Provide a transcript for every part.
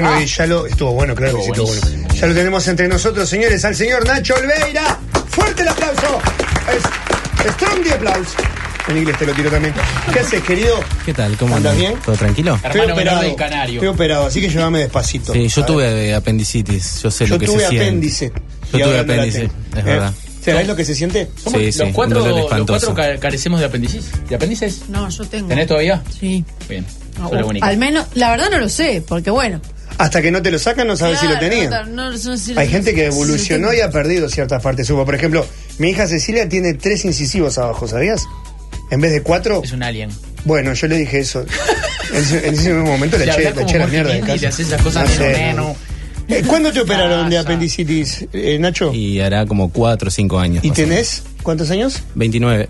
Bueno, y ya lo. Estuvo bueno, claro que sí, estuvo bueno. Ya lo tenemos entre nosotros, señores, al señor Nacho Olveira. ¡Fuerte el aplauso! Es, strong the applause. En inglés te lo tiro también. ¿Qué haces, querido? ¿Qué tal? ¿Cómo ¿Andas bien? ¿Todo tranquilo? Estoy Hermano operado. del canario. Estoy operado, así que llévame despacito. Sí, yo tuve apendicitis, yo sé Yo lo que tuve se siente. apéndice. Yo y tuve ahora no la apéndice, es ¿Eh? verdad. ¿Sabés lo que se siente? Somos Sí, sí, los, cuatro, los espantoso. cuatro ca- carecemos de apéndices. ¿De apéndices? No, yo tengo. ¿Tenés todavía? Sí. Bien. No, Soy la o- única. al menos, la verdad no lo sé, porque bueno. Hasta que no te lo sacan, no sabes si lo tenía. no, no, no sé- Hay gente que evolucionó y ha perdido ciertas partes. Hubo, por ejemplo, mi hija Cecilia tiene tres incisivos abajo, ¿sabías? En vez de cuatro. Es un alien. Bueno, yo le dije eso. En ese, en ese mismo momento le eché, eché la mierda de y casa. le haces esas cosas No de sé. Eh, ¿Cuándo te operaron de apendicitis, eh, Nacho? ¿Y, Y hará como 4 o 5 años. o tenés cuántos años? menos. 29.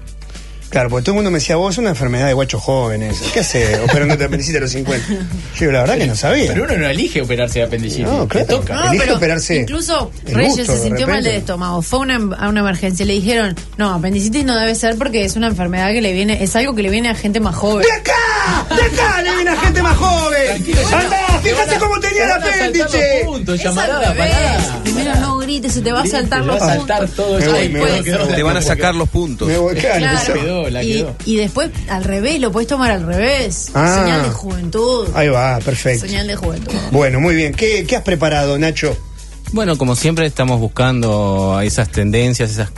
Claro, porque todo el mundo me decía, vos es una enfermedad de guachos jóvenes. ¿Qué haces operándote de apendicitis a los 50? Yo digo, la verdad que no sabía. Pero uno no elige operarse de apendicitis. No, claro. Le toca. No, Elige pero operarse Incluso Reyes gusto, se de sintió mal del estómago. Fue una- a una emergencia. Le dijeron, no, apendicitis no debe ser porque es una enfermedad que le viene, es algo que le viene a gente más joven. ¡De acá! ¡De acá! ¡Le viene a gente más joven! Van ¡Fíjate a- cómo tenía te el apéndice! puntos, Es llamarada. No grites, se te va a saltar los va a saltar puntos. todo Me eso. voy, me voy, Después- me voy. Te van a sacar los puntos. Me voy, claro. La quedó, la y, quedó. y después al revés, lo puedes tomar al revés. Ah. Señal de juventud. Ahí va, perfecto. Señal de juventud. Bueno, muy bien. ¿Qué, qué has preparado, Nacho? Bueno, como siempre estamos buscando esas tendencias, esas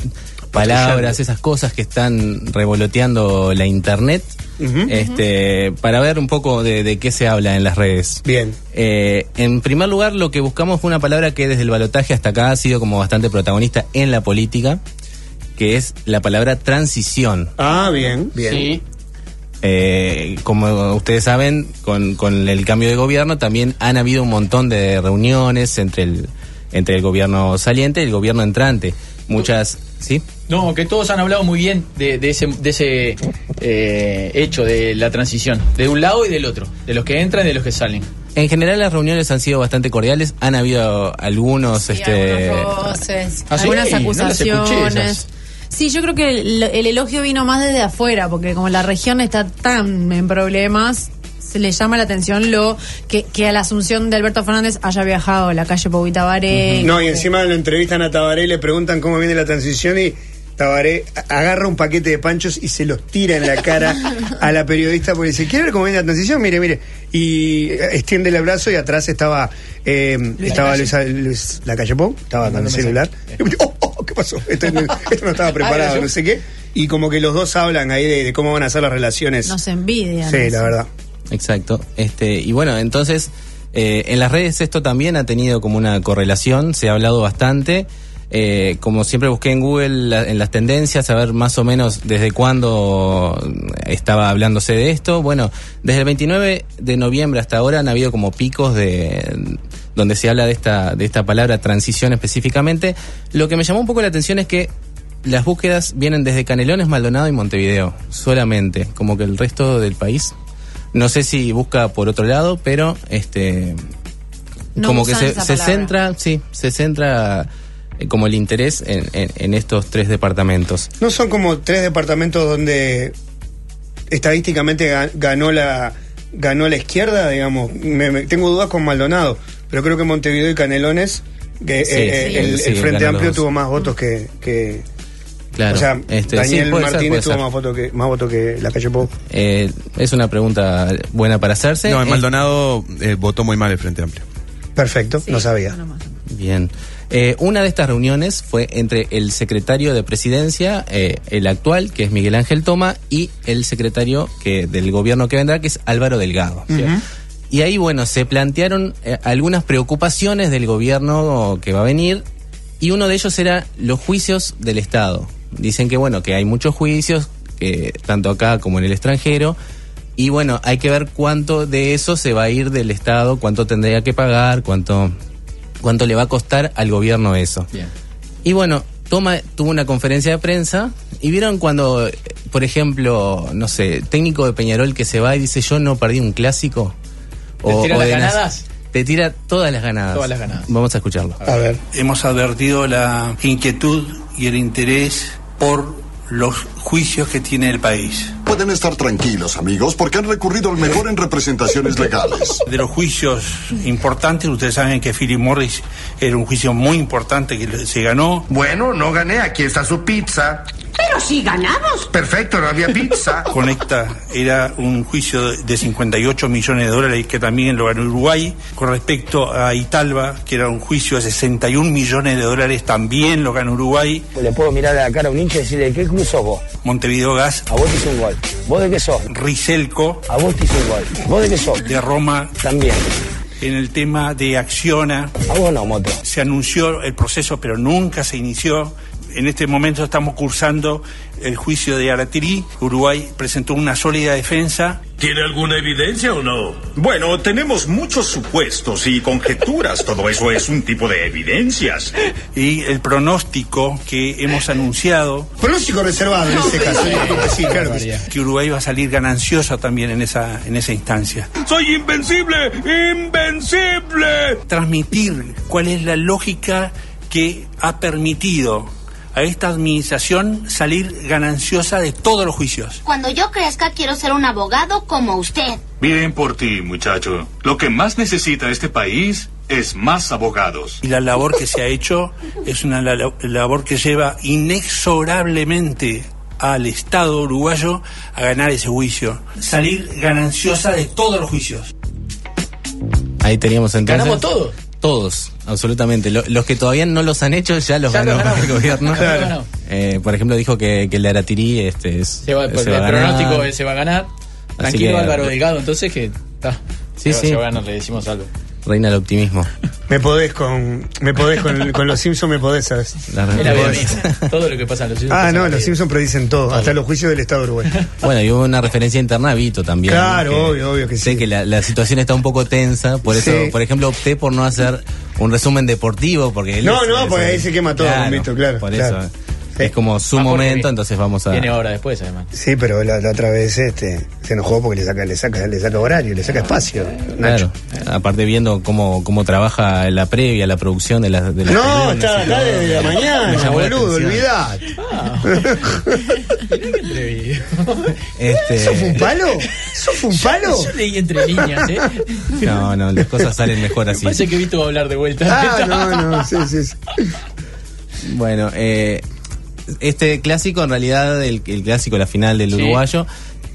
palabras, esas cosas que están revoloteando la internet, Este, para ver un poco de, de qué se habla en las redes. Bien. Eh, en primer lugar, lo que buscamos fue una palabra que desde el balotaje hasta acá ha sido como bastante protagonista en la política, que es la palabra transición. Ah, bien, bien. Sí. Eh, como ustedes saben, con, con el cambio de gobierno también han habido un montón de reuniones entre el, entre el gobierno saliente y el gobierno entrante. Muchas, ¿sí? No, que todos han hablado muy bien de, de ese, de ese eh, hecho de la transición, de un lado y del otro, de los que entran y de los que salen. En general las reuniones han sido bastante cordiales, han habido algunos, Sí, este, algunos roces, Ah, algunas acusaciones. Sí, yo creo que el, el elogio vino más desde afuera, porque como la región está tan en problemas, se le llama la atención lo que, que a la asunción de Alberto Fernández haya viajado a la calle Pauita Varela. No, y encima lo entrevistan a Tabaré y le preguntan cómo viene la transición y Tabaré agarra un paquete de panchos y se los tira en la cara a la periodista porque dice, ¿quiere ver cómo viene la transición? Mire, mire. Y extiende el brazo y atrás estaba eh, estaba Luis, Luis Lacalle Pou, estaba con el Mandándome celular. Y yo, oh, oh, ¿Qué pasó? Esto, no- esto no estaba preparado, yo- no sé qué. Y como que los dos hablan ahí de, de cómo van a ser las relaciones. Nos envidian. sí, la verdad. Exacto. Este, y bueno, entonces, eh, en las redes esto también ha tenido como una correlación, se ha hablado bastante. Eh, como siempre busqué en Google la- en las tendencias, a ver más o menos desde cuándo estaba hablándose de esto. Bueno, desde el 29 de noviembre hasta ahora han habido como picos de donde se habla de esta, de esta palabra transición específicamente. Lo que me llamó un poco la atención es que las búsquedas vienen desde Canelones, Maldonado y Montevideo, solamente, como que el resto del país no sé si busca por otro lado, pero este No como que se, se centra, sí, se centra eh, como el interés en, en- en estos tres departamentos. ¿No son como tres departamentos donde estadísticamente ga- ganó la ganó la izquierda, digamos? Me- me- tengo dudas con Maldonado, pero creo que Montevideo y Canelones, que Sí, eh, sí. el, Sí, el Frente Amplio tuvo más votos que... que- Claro. o sea, este, Daniel sí, ser, Martínez puede tuvo ser. más votos que, más votos que la calle Pou. Eh, es una pregunta buena para hacerse. No, en Eh, Maldonado eh, votó muy mal el Frente Amplio. Perfecto, Sí, no sabía. más. Bien. Eh, una de estas reuniones fue entre el secretario de presidencia, eh, el actual, que es Miguel Ángel Toma, y el secretario que del gobierno que vendrá, que es Álvaro Delgado. Y ahí, bueno, se plantearon eh, algunas preocupaciones del gobierno que va a venir, y uno de ellos era los juicios del Estado. Dicen que, bueno, que hay muchos juicios, que tanto acá como en el extranjero, y bueno, hay que ver cuánto de eso se va a ir del Estado, cuánto tendría que pagar, cuánto, cuánto le va a costar al gobierno eso. Bien. Y bueno, Toma tuvo una conferencia de prensa y vieron cuando, eh, por ejemplo, no sé, técnico de Peñarol que se va y dice yo no perdí un clásico. ¿Te tira las ganadas? Te tira todas las ganadas. Todas las ganadas. Vamos a escucharlo. A ver. Hemos advertido la inquietud y el interés por los juicios que tiene el país. Pueden estar tranquilos, amigos, porque han recurrido al mejor en representaciones legales. De los juicios importantes, ustedes saben que Philip Morris era un juicio muy importante que se ganó. Bueno, no gané, aquí está su pizza. Pero si ganamos. Perfecto, no había pizza. Conecta era un juicio de 58 millones de dólares que también lo ganó Uruguay. Con respecto a Italba, que era un juicio de 61 millones de dólares, también lo ganó Uruguay. Le puedo mirar a la cara a un hincha y decirle, ¿qué club sos vos? Montevideo Gas. A vos te hizo un gol. ¿Vos de qué sos? Riselco. A vos te hizo un gol. ¿Vos de qué sos? De Roma. También. En el tema de Acciona. A vos no, Moto. Se anunció el proceso, pero nunca se inició. En este momento estamos cursando el juicio de Aratirí. Uruguay presentó una sólida defensa. ¿Tiene alguna evidencia o no? Bueno, tenemos muchos supuestos y conjeturas. Todo eso es un tipo de evidencias. Y el pronóstico que hemos anunciado. Pronóstico reservado en este caso. Sí, claro que sí. Que Uruguay va a salir gananciosa también en esa, en esa instancia. ¡Soy invencible! ¡Invencible! Transmitir cuál es la lógica que ha permitido a esta administración salir gananciosa de todos los juicios. Cuando yo crezca quiero ser un abogado como usted. Bien por ti, muchacho. Lo que más necesita este país es más abogados. Y la labor que se ha hecho es una la- labor que lleva inexorablemente al Estado uruguayo a ganar ese juicio. Salir gananciosa de todos los juicios. Ahí teníamos entonces. Ganamos todos. Todos, absolutamente. Lo- los que todavía no los han hecho ya los Ya ganó el gobierno. Eh, por ejemplo, dijo que, que el de Aratirí este, es, Se va, se el a ganar. pronóstico se va a ganar. Tranquilo, que- Álvaro Delgado, entonces que está. Sí, se, va- sí. se va a ganar, le decimos algo. Reina el optimismo. Me podés con, me podés con, con los Simpsons, me podés, ¿sabes? La me podés. Todo lo que pasa en los Simpsons Ah, no, los. Simpsons predicen todo, hasta los juicios del Estado de Uruguay. Bueno, y hubo una referencia interna a Vito también. Claro, obvio, obvio que Sé sí. que la, la situación está un poco tensa, por eso, Sí. por ejemplo, opté por no hacer un resumen deportivo, porque él No, es- no, porque ahí se quema todo con Vito, claro, Por claro. eso. Es como su Ah, momento, entonces vamos a. Viene ahora después, además. Sí, pero la, la otra vez este se enojó porque le saca, le saca, le saca horario, le saca espacio. Nacho. Claro, aparte viendo cómo, cómo trabaja la previa, la producción de las de las No, y acá desde la mañana, boludo, olvidad. Mirá qué atrevido. Este, ¿Eso fue un palo? ¿Eso fue un palo? Yo leí entre líneas, ¿eh? No, no, las cosas salen mejor Me así. parece que Vito va a hablar de vuelta. Ah, no, no, sí, sí. sí. Bueno, eh, este clásico, en realidad, el, el clásico, la final del Sí. uruguayo,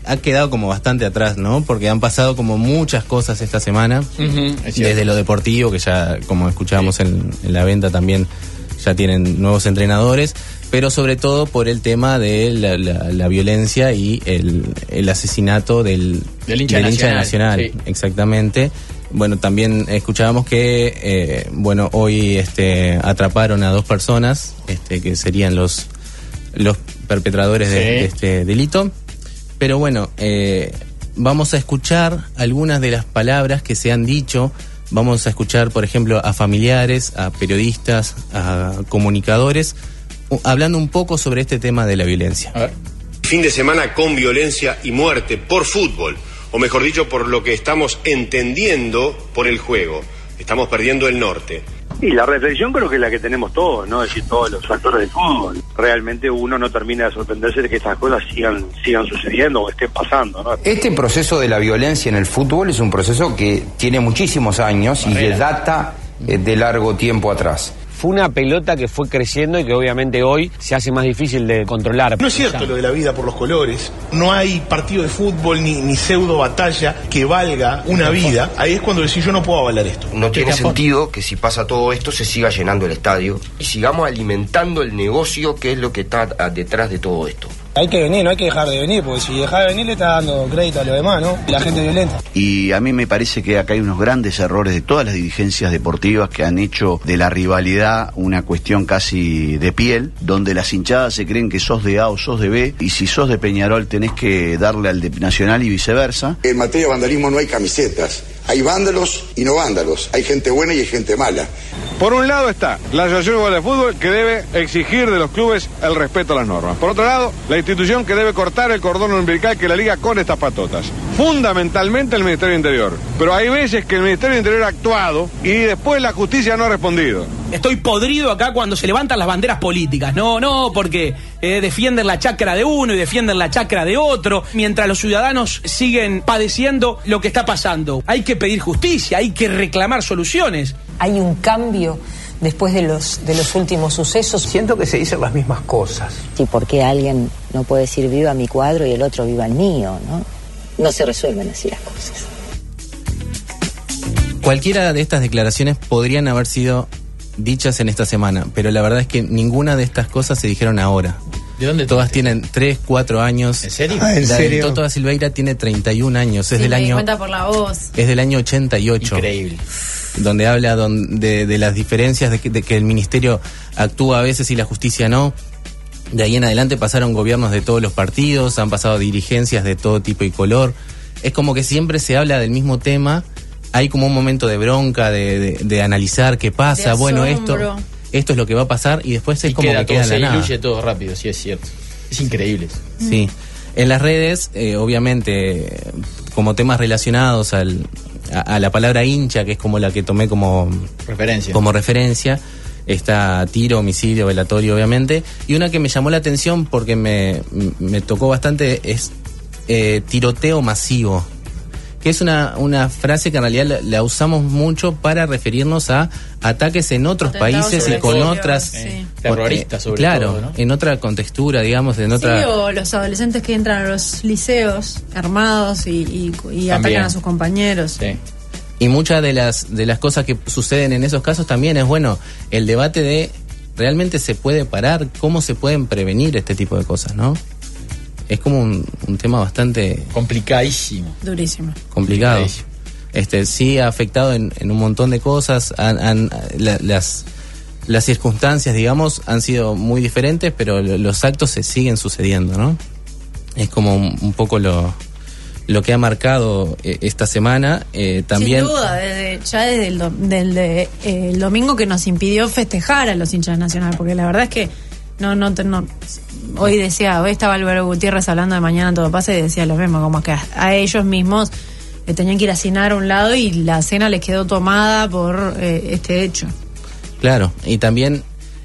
ha quedado como bastante atrás, ¿no? Porque han pasado como muchas cosas esta semana. Es. Desde lo deportivo, que ya, como escuchábamos en, en la venta, también ya tienen nuevos entrenadores, pero sobre todo por el tema de la, la- la violencia y el, el asesinato del, Del hincha de nacional, Nacional, sí. exactamente. Bueno, también escuchábamos que, eh, bueno, hoy este, atraparon a dos personas, este, que serían los, los perpetradores de, Sí. de este delito. Pero bueno, eh, vamos a escuchar algunas de las palabras que se han dicho. Vamos a escuchar, por ejemplo, a familiares, a periodistas, a comunicadores, hablando un poco sobre este tema de la violencia. A ver. Fin de semana con violencia y muerte por fútbol, o mejor dicho, por lo que estamos entendiendo por el juego. Estamos perdiendo el norte. Y la reflexión creo que es la que tenemos todos, ¿no? Es decir, todos los actores del fútbol. Realmente uno no termina de sorprenderse de que estas cosas sigan, sigan sucediendo o estén pasando, ¿no? Este proceso de la violencia en el fútbol es un proceso que tiene muchísimos años y que data eh, de largo tiempo atrás. Fue una pelota que fue creciendo y que obviamente hoy se hace más difícil de controlar. No es cierto lo de la vida por los colores. No hay partido de fútbol ni, ni pseudo batalla que valga una vida. Ahí es cuando decís yo no puedo avalar esto. No tiene sentido que si pasa todo esto se siga llenando el estadio y sigamos alimentando el negocio que es lo que está detrás de todo esto. Hay que venir, no hay que dejar de venir, porque si deja de venir le está dando crédito a lo demás, ¿no? La gente violenta. Y a mí me parece que acá hay unos grandes errores de todas las dirigencias deportivas que han hecho de la rivalidad una cuestión casi de piel, donde las hinchadas se creen que sos de A o sos de B, y si sos de Peñarol tenés que darle al de Nacional y viceversa. En materia de vandalismo no hay camisetas. Hay vándalos y no vándalos. Hay gente buena y hay gente mala. Por un lado está la Asociación de Fútbol que debe exigir de los clubes el respeto a las normas. Por otro lado, la institución que debe cortar el cordón umbilical que la liga con estas patotas. fundamentalmente el Ministerio Interior. Pero hay veces que el Ministerio Interior ha actuado y después la justicia no ha respondido. Estoy podrido acá cuando se levantan las banderas políticas. No, no, porque eh, defienden la chacra de uno y defienden la chacra de otro, mientras los ciudadanos siguen padeciendo lo que está pasando. Hay que pedir justicia, hay que reclamar soluciones. Hay un cambio después de los, de los últimos sucesos. Siento que se dicen las mismas cosas. Sí, ¿por qué alguien no puede decir viva mi cuadro y el otro viva el mío? No, no se resuelven así las cosas. Cualquiera de estas declaraciones podrían haber sido dichas en esta semana, pero la verdad es que ninguna de estas cosas se dijeron ahora. ¿De dónde Todas tienen 3, 4 años. ¿En serio? Ah, ¿en la de serio? Toto da Silveira tiene 31 años, es Sí, del me di año cuenta por la voz. es del año 88. Increíble. Donde habla don- de, de las diferencias de que, de que el ministerio actúa a veces y la justicia no. De ahí en adelante pasaron gobiernos de todos los partidos, han pasado dirigencias de todo tipo y color. Es como que siempre se habla del mismo tema. Hay como un momento de bronca, de, de- de analizar qué pasa. De bueno, esto, esto es lo que va a pasar y después es Y como queda que todo, queda se nada. diluye todo rápido, sí es cierto. Es increíble. Sí. En las redes, eh, obviamente, como temas relacionados al, a, a la palabra hincha, que es como la que tomé como Referencia. como referencia, está tiro, homicidio, velatorio, obviamente. Y una que me llamó la atención porque me, me tocó bastante es eh, tiroteo masivo. Que es una, una frase que en realidad la, la usamos mucho para referirnos a ataques en otros países y con otras. sí. Terroristas, sobre claro, todo, ¿no? en otra contextura, digamos, en otra. Sí, o los adolescentes que entran a los liceos armados y, y- y atacan a sus compañeros. Y muchas de las, de las cosas que suceden en esos casos también es, bueno, el debate de realmente se puede parar, cómo se pueden prevenir este tipo de cosas, ¿no? Es como un, un tema bastante Complicadísimo. Durísimo. complicado. Este, sí ha afectado en, en un montón de cosas, han- han- la- las, las circunstancias, digamos, han sido muy diferentes, pero lo- los actos se siguen sucediendo, ¿no? Es como un, un poco lo, lo que ha marcado eh, esta semana. eh, también Sin duda, desde, ya desde el, do- del de, eh, el domingo que nos impidió festejar a los hinchas nacional, porque la verdad es que no, no, no- hoy decía, hoy estaba Álvaro Gutiérrez hablando de mañana todo pasa y decía lo mismo, como que a, a ellos mismos le tenían que ir a cenar a un lado y la cena les quedó tomada por eh, este hecho. Claro, y también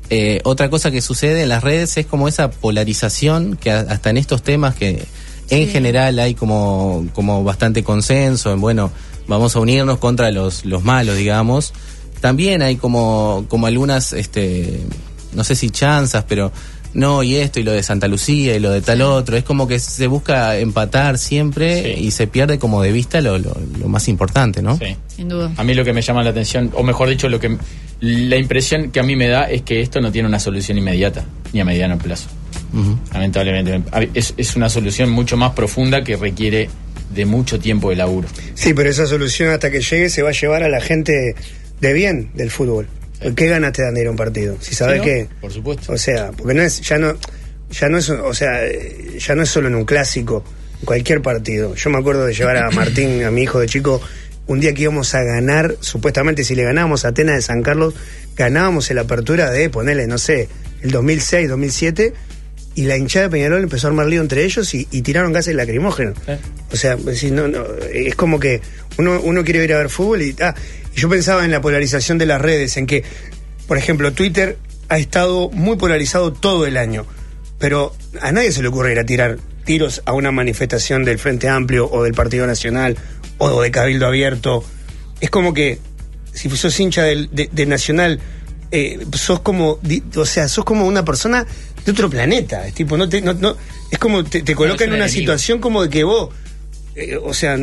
eh, otra cosa que sucede en las redes es como esa polarización que a- hasta en estos temas que en general hay como, como bastante consenso en, bueno, vamos a unirnos contra los, los malos, digamos. También hay como, como algunas, este, no sé si chanzas, pero no, y esto, y lo de Santa Lucía, y lo de tal otro. Es como que se busca empatar siempre y se pierde como de vista lo, lo, lo más importante, ¿no? Sí. Sin duda. A mí lo que me llama la atención, o mejor dicho, lo que la impresión que a mí me da es que esto no tiene una solución inmediata, ni a mediano plazo. Lamentablemente. Es, es una solución mucho más profunda que requiere de mucho tiempo de laburo. Sí, pero esa solución hasta que llegue se va a llevar a la gente de bien del fútbol. ¿Qué ganas te dan de ir a un partido? Si sabes Sí, ¿no? que, Por supuesto. o sea, porque no es, ya no, ya no es, o sea, eh, ya no es solo en un clásico, en cualquier partido. Yo me acuerdo de llevar a Martín, a mi hijo de chico, un día que íbamos a ganar, supuestamente si le ganábamos a Atenas de San Carlos, ganábamos en la apertura de, ponerle, no sé, el 2006, 2007, y la hinchada de Peñarol empezó a armar lío entre ellos y, y tiraron gases lacrimógenos. O sea, pues, si no, no, es como que uno, uno quiere ir a ver fútbol y, ah, yo pensaba en la polarización de las redes, en que, por ejemplo, Twitter ha estado muy polarizado todo el año, pero a nadie se le ocurre ir a tirar tiros a una manifestación del Frente Amplio o del Partido Nacional o de Cabildo Abierto. Es como que si sos hincha del, de, de Nacional, eh, sos como, o sea, sos como una persona de otro planeta. Es tipo, no te, no, no- es como te, te coloca en un una enemigo. situación como de que vos, eh, o sea,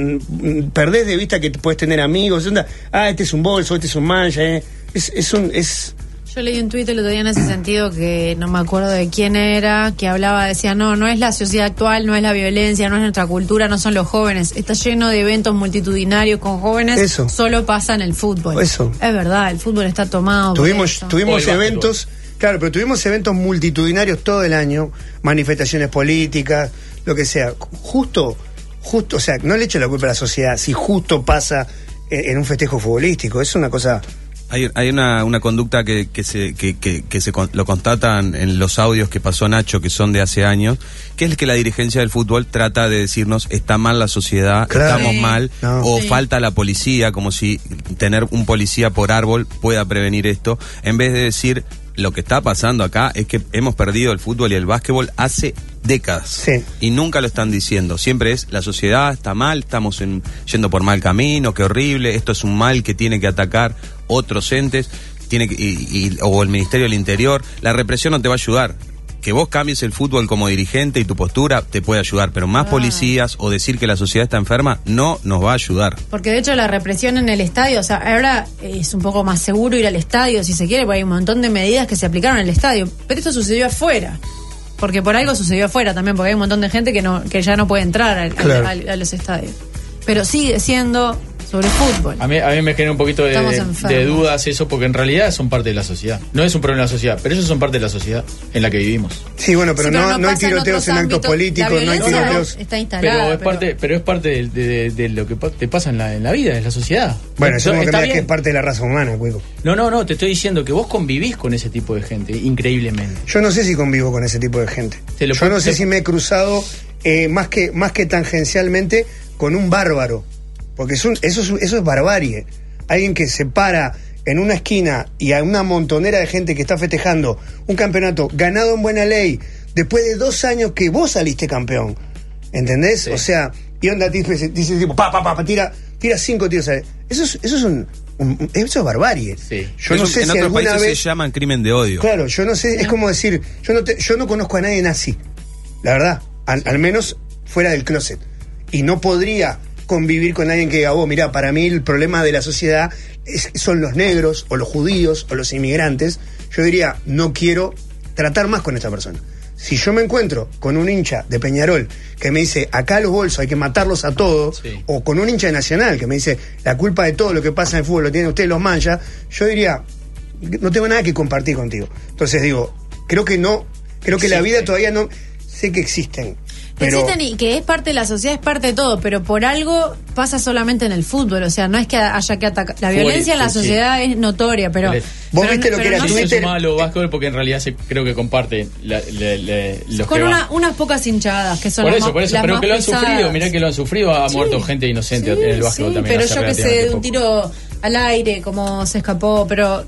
perdés de vista que puedes tener amigos. onda, ah, este es un bolso, este es un mancha. eh. Es, es un, es, Yo leí un tuit el otro día en ese sentido que no me acuerdo de quién era, que hablaba, decía, no, no es la sociedad actual, no es la violencia, no es nuestra cultura, no son los jóvenes. Está lleno de eventos multitudinarios con jóvenes, Eso. solo pasa en el fútbol. Eso. Es verdad, el fútbol está tomado. Tuvimos, tuvimos eventos, claro, pero tuvimos eventos multitudinarios todo el año, manifestaciones políticas, lo que sea. Justo, justo, o sea, no le echo la culpa a la sociedad si justo pasa en, en un festejo futbolístico. Es una cosa Hay, hay una, una conducta que, que se, que, que, que se con- lo constatan en los audios que pasó Nacho, que son de hace años, que es que la dirigencia del fútbol trata de decirnos está mal la sociedad, Claro. estamos Sí. mal, No. o Sí. falta la policía, como si tener un policía por árbol pueda prevenir esto, en vez de decir lo que está pasando acá es que hemos perdido el fútbol y el básquetbol hace décadas. Y nunca lo están diciendo. Siempre es la sociedad está mal, estamos en- yendo por mal camino, qué horrible, esto es un mal que tiene que atacar otros entes, tiene que, y- y- o el Ministerio del Interior. La represión no te va a ayudar. Que vos cambies el fútbol como dirigente y tu postura te puede ayudar, pero más policías o decir que la sociedad está enferma no nos va a ayudar. Porque de hecho la represión en el estadio, o sea, ahora es un poco más seguro ir al estadio si se quiere, porque hay un montón de medidas que se aplicaron en el estadio. Pero esto sucedió afuera. Porque por algo sucedió afuera también, porque hay un montón de gente que no que ya no puede entrar al- al- Claro. al- a los estadios. Pero sigue siendo sobre fútbol. A mí, a mí me genera un poquito de, dudas eso, porque en realidad son parte de la sociedad. No es un problema de la sociedad, pero ellos son parte de la sociedad en la que vivimos. Sí, bueno, pero, Sí, pero no, no no hay en tiroteos otros en actos políticos, no hay tiroteos. está instalada. Pero es pero- parte, pero es parte de, de- de lo que pa- te pasa en la, en la vida, en la sociedad. Bueno, No, eso como que está me da que es parte de la raza humana, Cuico. No, no, no, te estoy diciendo que vos convivís con ese tipo de gente, increíblemente. Yo no sé si convivo con ese tipo de gente. Te lo Yo no sé te- si me he cruzado eh, más, que, más que tangencialmente con un bárbaro. Porque es un- eso, es, eso es barbarie. Alguien que se para en una esquina y a una montonera de gente que está festejando un campeonato ganado en buena ley después de dos años que vos saliste campeón. ¿Entendés? O sea, y onda dice, dice tipo, pa, pa, pa, pa, tira, tira cinco tiros. a- Eso es, eso es un, eso es barbarie. Yo no sé en si otros alguna países vez. se llaman crimen de odio. Claro, yo no sé, es como decir, yo no, te- yo no conozco a nadie nazi, la verdad, al, al menos fuera del closet. Y no podría convivir con alguien que diga, oh, mira, para mí el problema de la sociedad es- son los negros, o los judíos, o los inmigrantes. Yo diría, no quiero tratar más con esta persona. Si yo me encuentro con un hincha de Peñarol que me dice, acá los bolsos hay que matarlos a todos, o con un hincha de Nacional que me dice, la culpa de todo lo que pasa en el fútbol lo tienen ustedes los mancha, yo diría, no tengo nada que compartir contigo. Entonces digo, creo que no, creo que la vida todavía no, sé que existen, pero Existen y que es parte de la sociedad, es parte de todo, pero por algo pasa solamente en el fútbol. O sea, no es que haya que atacar. La violencia en la sí. sociedad es notoria, pero. Vos pero viste lo que era no soy malo básquetbol porque en realidad se, creo que comparte la- la- la- los Con que una- unas pocas hinchadas que son Por eso, por eso, las pero que lo han pesadas. sufrido, mirá que lo han sufrido, ha Sí. muerto gente inocente en el básquetbol Sí, también. pero yo que sé, de un tiro al aire, como se escapó, pero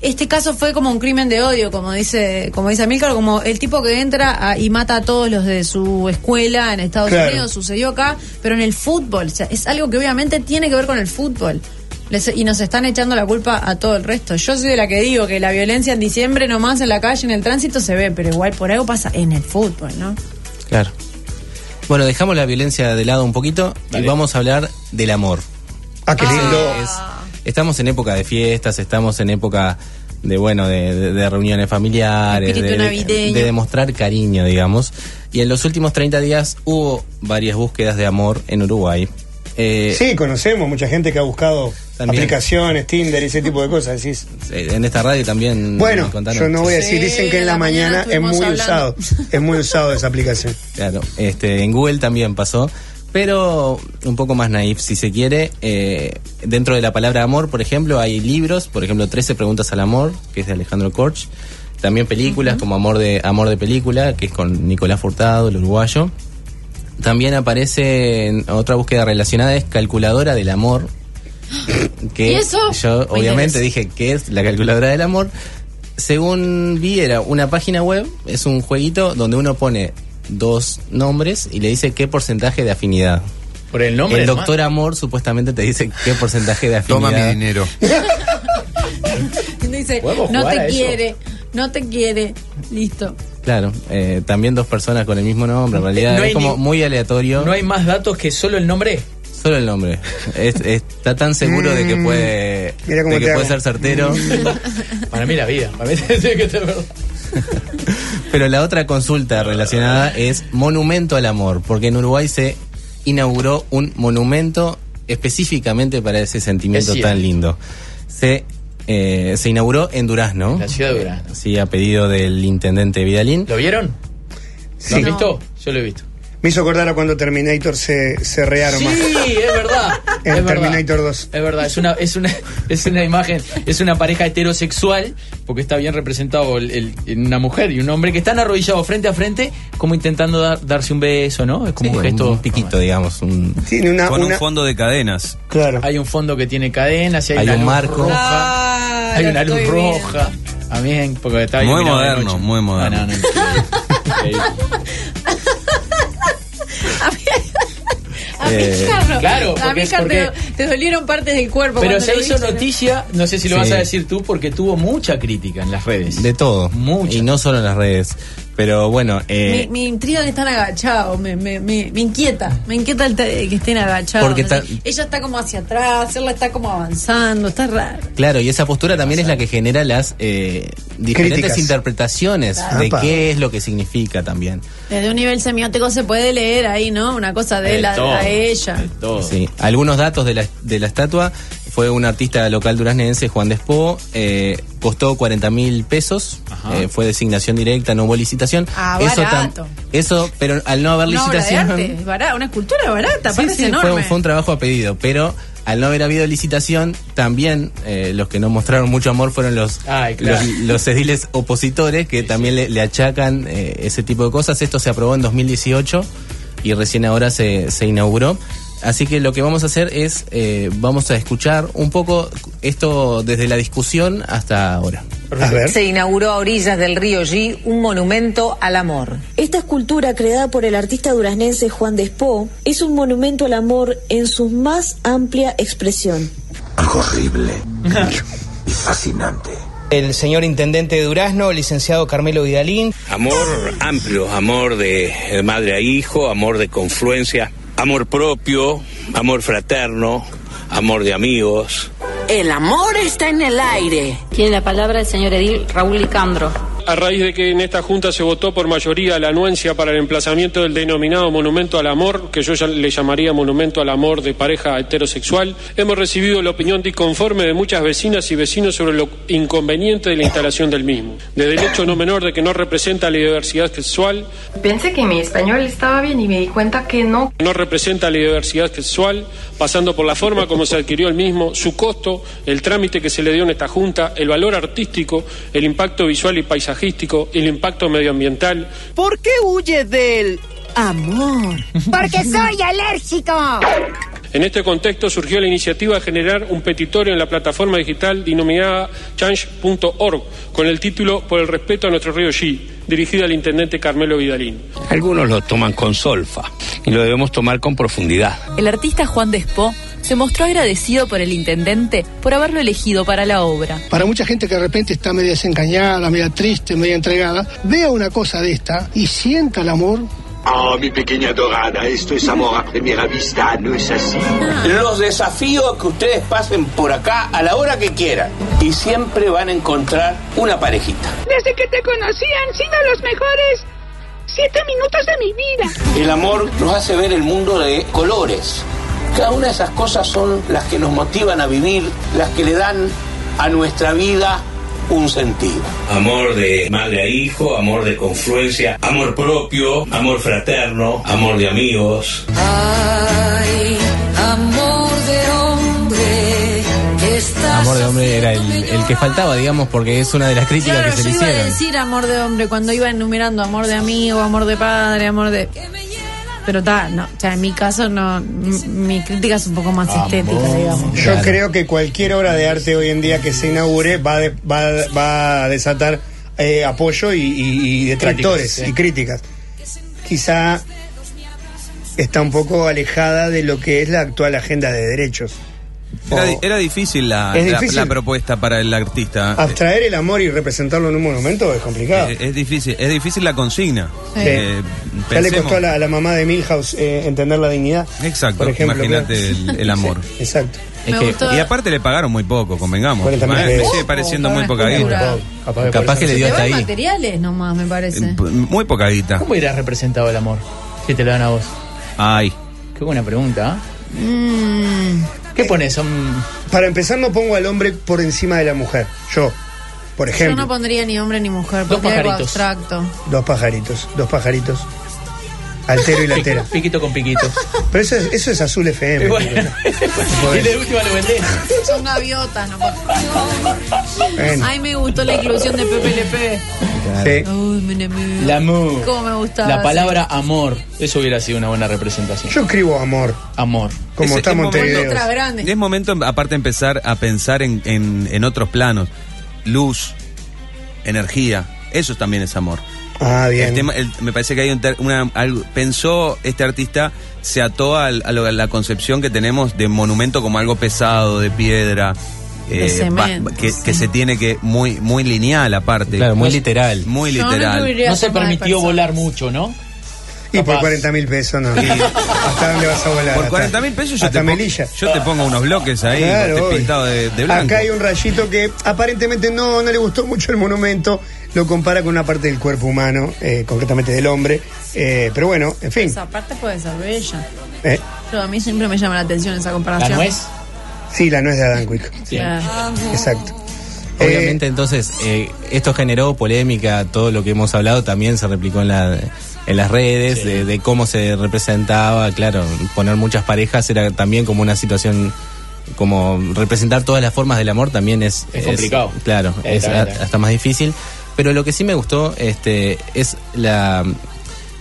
este caso fue como un crimen de odio, como dice, como dice Amílcar, como el tipo que entra a- y mata a todos los de su escuela en Estados Claro. Unidos, sucedió acá, pero en el fútbol, o sea, es algo que obviamente tiene que ver con el fútbol. Les- y nos están echando la culpa a todo el resto. Yo soy de la que digo que la violencia en diciembre nomás en la calle, en el tránsito se ve, pero igual por algo pasa en el fútbol, ¿no? Claro. Bueno, dejamos la violencia de lado un poquito y vamos a hablar del amor. Ah, qué lindo. Es- estamos en época de fiestas, estamos en época de bueno de, de- de reuniones familiares, de, demostrar cariño, digamos. Y en los últimos 30 días hubo varias búsquedas de amor en Uruguay. Eh, sí, conocemos mucha gente que ha buscado También. aplicaciones, Tinder y ese tipo de cosas, decís. En esta radio también Bueno, yo no voy a decir, dicen que en la, mañana, es muy usado, es muy usado esa aplicación. Claro, este, en Google también pasó, pero un poco más naif, si se quiere. Eh, dentro de la palabra amor, por ejemplo, hay libros, por ejemplo, 13 preguntas al amor, que es de Alejandro Korch. También películas, como Amor de, Amor de Película, que es con Nicolás Furtado, el uruguayo. También aparece en otra búsqueda relacionada, es Calculadora del Amor. Que ¿Y eso? yo Me obviamente dije que es la calculadora del amor. Según vi, era una página web, es un jueguito donde uno pone dos nombres y le dice qué porcentaje de afinidad. Por el nombre. El doctor Amor supuestamente te dice qué porcentaje de afinidad. Toma mi dinero. Y dice, ¿Podemos no te eso? quiere, no te quiere, listo. Claro, eh, también dos personas con el mismo nombre. En realidad No es como ni- muy aleatorio. No hay más datos que solo el nombre. Solo el nombre. Es- está tan seguro de que puede, Mm. Mira cómo de que puede ser certero. Para mí la vida. Para mí tiene que ser verdad. Pero la otra consulta relacionada es monumento al amor, porque en Uruguay se inauguró un monumento específicamente para ese sentimiento Es tan lindo. Se, eh, se inauguró en Durazno. La ciudad de Durazno. Sí, a pedido del intendente Vidalín. ¿Lo vieron? ¿Lo Sí. han visto? Yo lo he visto. Me hizo acordar a cuando Terminator se, se rearma. Sí, es verdad. En es verdad. Terminator 2. Es verdad, es una, es una, es una imagen, es una pareja heterosexual, porque está bien representado el- una mujer y un hombre que están arrodillados frente a frente, como intentando dar- darse un beso, ¿no? Es como Sí, un gesto. un piquito, digamos. Un... Tiene una, Con un fondo de cadenas. Claro. Hay un fondo que tiene cadenas, y hay, Hay una un luz marco. roja, Ah, hay una luz estoy viendo. roja. También, porque está Muy moderno, muy moderno. Ah, no, no, A mí, Eh, claro, a porque porque- te, te dolieron partes del cuerpo. Pero se hizo viste, ¿no? noticia, no sé si lo Sí. vas a decir tú, porque tuvo mucha crítica en las redes. De todo. Mucha. Y no solo en las redes. Pero bueno, eh, Me, me intriga que están agachados, me, me, me, me inquieta, me inquieta el que estén agachados. Porque. Ella está como hacia atrás, él está como avanzando, está raro. claro, y esa postura también es la que genera las eh, diferentes Críticas. interpretaciones de qué es lo que significa también. Desde un nivel semiótico se puede leer ahí, ¿no? Una cosa de De él a, todo. a ella. Todo. Sí, algunos datos de la, de la estatua. Fue un artista local duraznense, Juan Despo. eh, costó 40 mil pesos. Ajá. eh, fue designación directa, no hubo licitación. Ah, eso, barato. eso, pero al no haber Una obra de licitación. arte, barata, una escultura barata, Sí, parece sí, enorme. fue, fue un trabajo a pedido, pero al no haber habido licitación, también eh, los que no mostraron mucho amor fueron los, Ay, claro. los, los ediles opositores que también le, le achacan eh, ese tipo de cosas. Esto se aprobó en 2018 y recién ahora se, se inauguró. Así que lo que vamos a hacer es, eh, vamos a escuchar un poco esto desde la discusión hasta ahora. A ver. Se inauguró a orillas del río G un monumento al amor. Esta escultura creada por el artista duraznense Juan Despo es un monumento al amor en su más amplia expresión. Algo horrible y fascinante. El señor intendente de Durazno, licenciado Carmelo Vidalín. Amor amplio, amor de madre a hijo, amor de confluencia, amor propio, amor fraterno, amor de amigos. El amor está en el aire. Tiene la palabra el señor Edil Raúl Licandro. A raíz de que en esta Junta se votó por mayoría la anuencia para el emplazamiento del denominado Monumento al Amor, que yo ya le llamaría Monumento al Amor de pareja heterosexual, hemos recibido la opinión disconforme de muchas vecinas y vecinos sobre lo inconveniente de la instalación del mismo. Desde el hecho no menor de que no representa la diversidad sexual, Pensé que mi español estaba bien y me di cuenta que no. no representa la diversidad sexual, pasando por la forma como se adquirió el mismo, su costo, el trámite que se le dio en esta Junta, el valor artístico, el impacto visual y paisajístico, el impacto medioambiental, ¿Por qué huyes del amor? Porque soy alérgico. En este contexto surgió la iniciativa de generar un petitorio en la plataforma digital denominada change.org con el título Por el respeto a nuestro río G, dirigida al intendente Carmelo Vidalín. Algunos lo toman con solfa y lo debemos tomar con profundidad. El artista Juan Despo se mostró agradecido por el intendente por haberlo elegido para la obra. Para mucha gente que de repente está media desencañada, media triste, media entregada, vea una cosa de esta y sienta el amor. Oh, mi pequeña dorada, esto es amor a primera vista, ¿no es así? Los desafío a que ustedes pasen por acá a la hora que quieran y siempre van a encontrar una parejita. Desde que te conocí han sido los mejores siete minutos de mi vida. El amor nos hace ver el mundo de colores. Cada una de esas cosas son las que nos motivan a vivir, las que le dan a nuestra vida un sentido. Amor de madre a hijo, amor de confluencia, amor propio, amor fraterno, amor de amigos. Ay, amor de hombre, Amor de hombre era el, el que faltaba, digamos, porque es una de las críticas Claro, que se yo le iba a hicieron. decir amor de hombre cuando iba enumerando amor de amigo, amor de padre, amor de. Pero está, no, o sea, en mi caso no, mi crítica es un poco más estética, digamos. Yo creo que cualquier obra de arte hoy en día que se inaugure va, de- va, va a desatar eh, apoyo y, y- y detractores Críticas, sí. y críticas. Quizá está un poco alejada de lo que es la actual agenda de derechos. Era, difícil, la, Es la- difícil. la propuesta para el artista. abstraer el amor y representarlo en un monumento es complicado. Eh, es difícil, es difícil la consigna. Sí. Eh, ya le costó a la, a la mamá de Milhouse eh, entender la dignidad. Exacto, por ejemplo, imagínate claro. el, el amor. Sí, exacto. Es que- y aparte le pagaron muy poco, convengamos. 40 mil me sigue pareciendo muy poca guita. Capaz que le dio hasta ahí. materiales nomás, me parece. Eh, Muy poca guita. ¿Cómo irá representado el amor? Si te lo dan a vos. Ay. Qué buena pregunta. ¿eh? Mm, ¿Qué pones? Son... Para empezar, no pongo al hombre por encima de la mujer. Yo, por yo ejemplo, no pondría ni hombre ni mujer, Dos pondría algo pajaritos. abstracto. dos pajaritos, dos pajaritos. Altero y latera. Piquito con piquito. Pero eso es, eso es azul FM. Bueno. Y de última lo vendés. Son gaviotas, no Bueno. Ay, me gustó la inclusión de Pepe Le Sí. Uy, me, me- La mu. Cómo me gustaba. La palabra amor. Eso hubiera sido una buena representación. Yo escribo amor. Amor. Como Es- está es momento- Montevideo. Es momento, aparte, empezar a pensar en, en- en otros planos. Luz, energía, eso también es amor. Ah, bien. El tema- el- me parece que hay un ter- una, algo- pensó este artista, se ató al- a, lo- a la concepción que tenemos de monumento como algo pesado, de piedra. De cemento, que, que se tiene que muy muy lineal aparte Claro, muy literal. muy Yo literal No se permitió volar mucho, ¿no? Y por Capaz. 40 mil pesos, no. ¿Hasta dónde vas a volar? por Hasta- 40 mil pesos yo hasta te, pongo, Melilla. yo te pongo unos bloques ahí Claro, pintado de, de blanco Acá hay un rayito que aparentemente no, no le gustó mucho el monumento, lo compara con una parte del cuerpo humano, eh, concretamente del hombre. Eh, pero bueno, en fin. Esa parte puede ser bella. Eh, Yo, a mí siempre me llama la atención esa La comparación. nuez. sí, la nuez de Adán Quick. Sí. Claro. Exacto. Obviamente, entonces, eh, esto generó polémica, todo lo que hemos hablado también se replicó en, la, en las redes, de, de cómo se representaba, claro, poner muchas parejas era también como una situación, como representar todas las formas del amor también es... Es complicado. Claro, Eh, es hasta más difícil, pero lo que sí me gustó este, es la...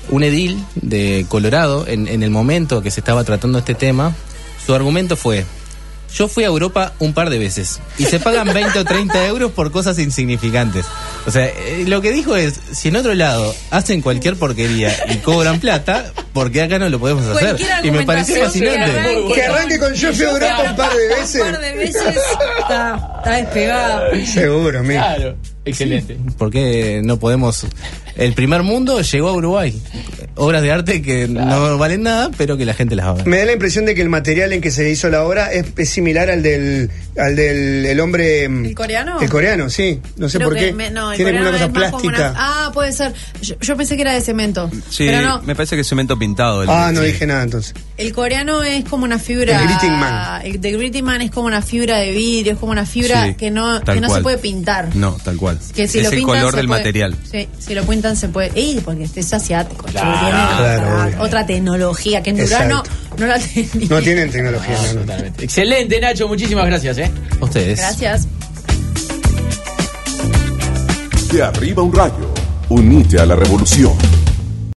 Un edil de Colorado, en, en el momento que se estaba tratando este tema, su argumento fue, yo fui a Europa un par de veces y se pagan 20 o 30 euros por cosas insignificantes. O sea, eh, lo que dijo es, si en otro lado hacen cualquier porquería y cobran plata, ¿por qué acá no lo podemos hacer? Y me pareció que fascinante. arranque Que arranque con yo fui a Europa un par de veces. Un par de veces está, está despegado. Seguro, mira. Claro. Excelente. ¿Por qué no podemos...? El primer mundo llegó a Uruguay. Obras de arte que no valen nada, pero que la gente las va a ver. Me da la impresión de que el material en que se hizo la obra es, es similar al del al del el hombre mm, ¿El coreano? el coreano, sí, no sé Creo por qué. me- no, el Tiene una coreano cosa es más como plástica. una- ah, puede ser. Yo, yo pensé que era de cemento. sí Pero no. me parece que es cemento pintado el- Ah, no sí. dije nada entonces. El coreano es como una fibra. El Greeting Man. El de Greeting Man es como una fibra de vidrio, es como una fibra Sí, que no, que no se puede pintar. no tal cual Que si es lo el pintan, color del puede- material Sí, si lo pintan se puede. ¡Ey! Porque este es asiático. Claro. tiene Claro, otra, tecnología que en Durano no la tenía. No tienen tecnología, no, no. Totalmente. Excelente, Nacho. Muchísimas gracias, ¿eh? A ustedes. Gracias. De arriba un rayo. Unite a la revolución.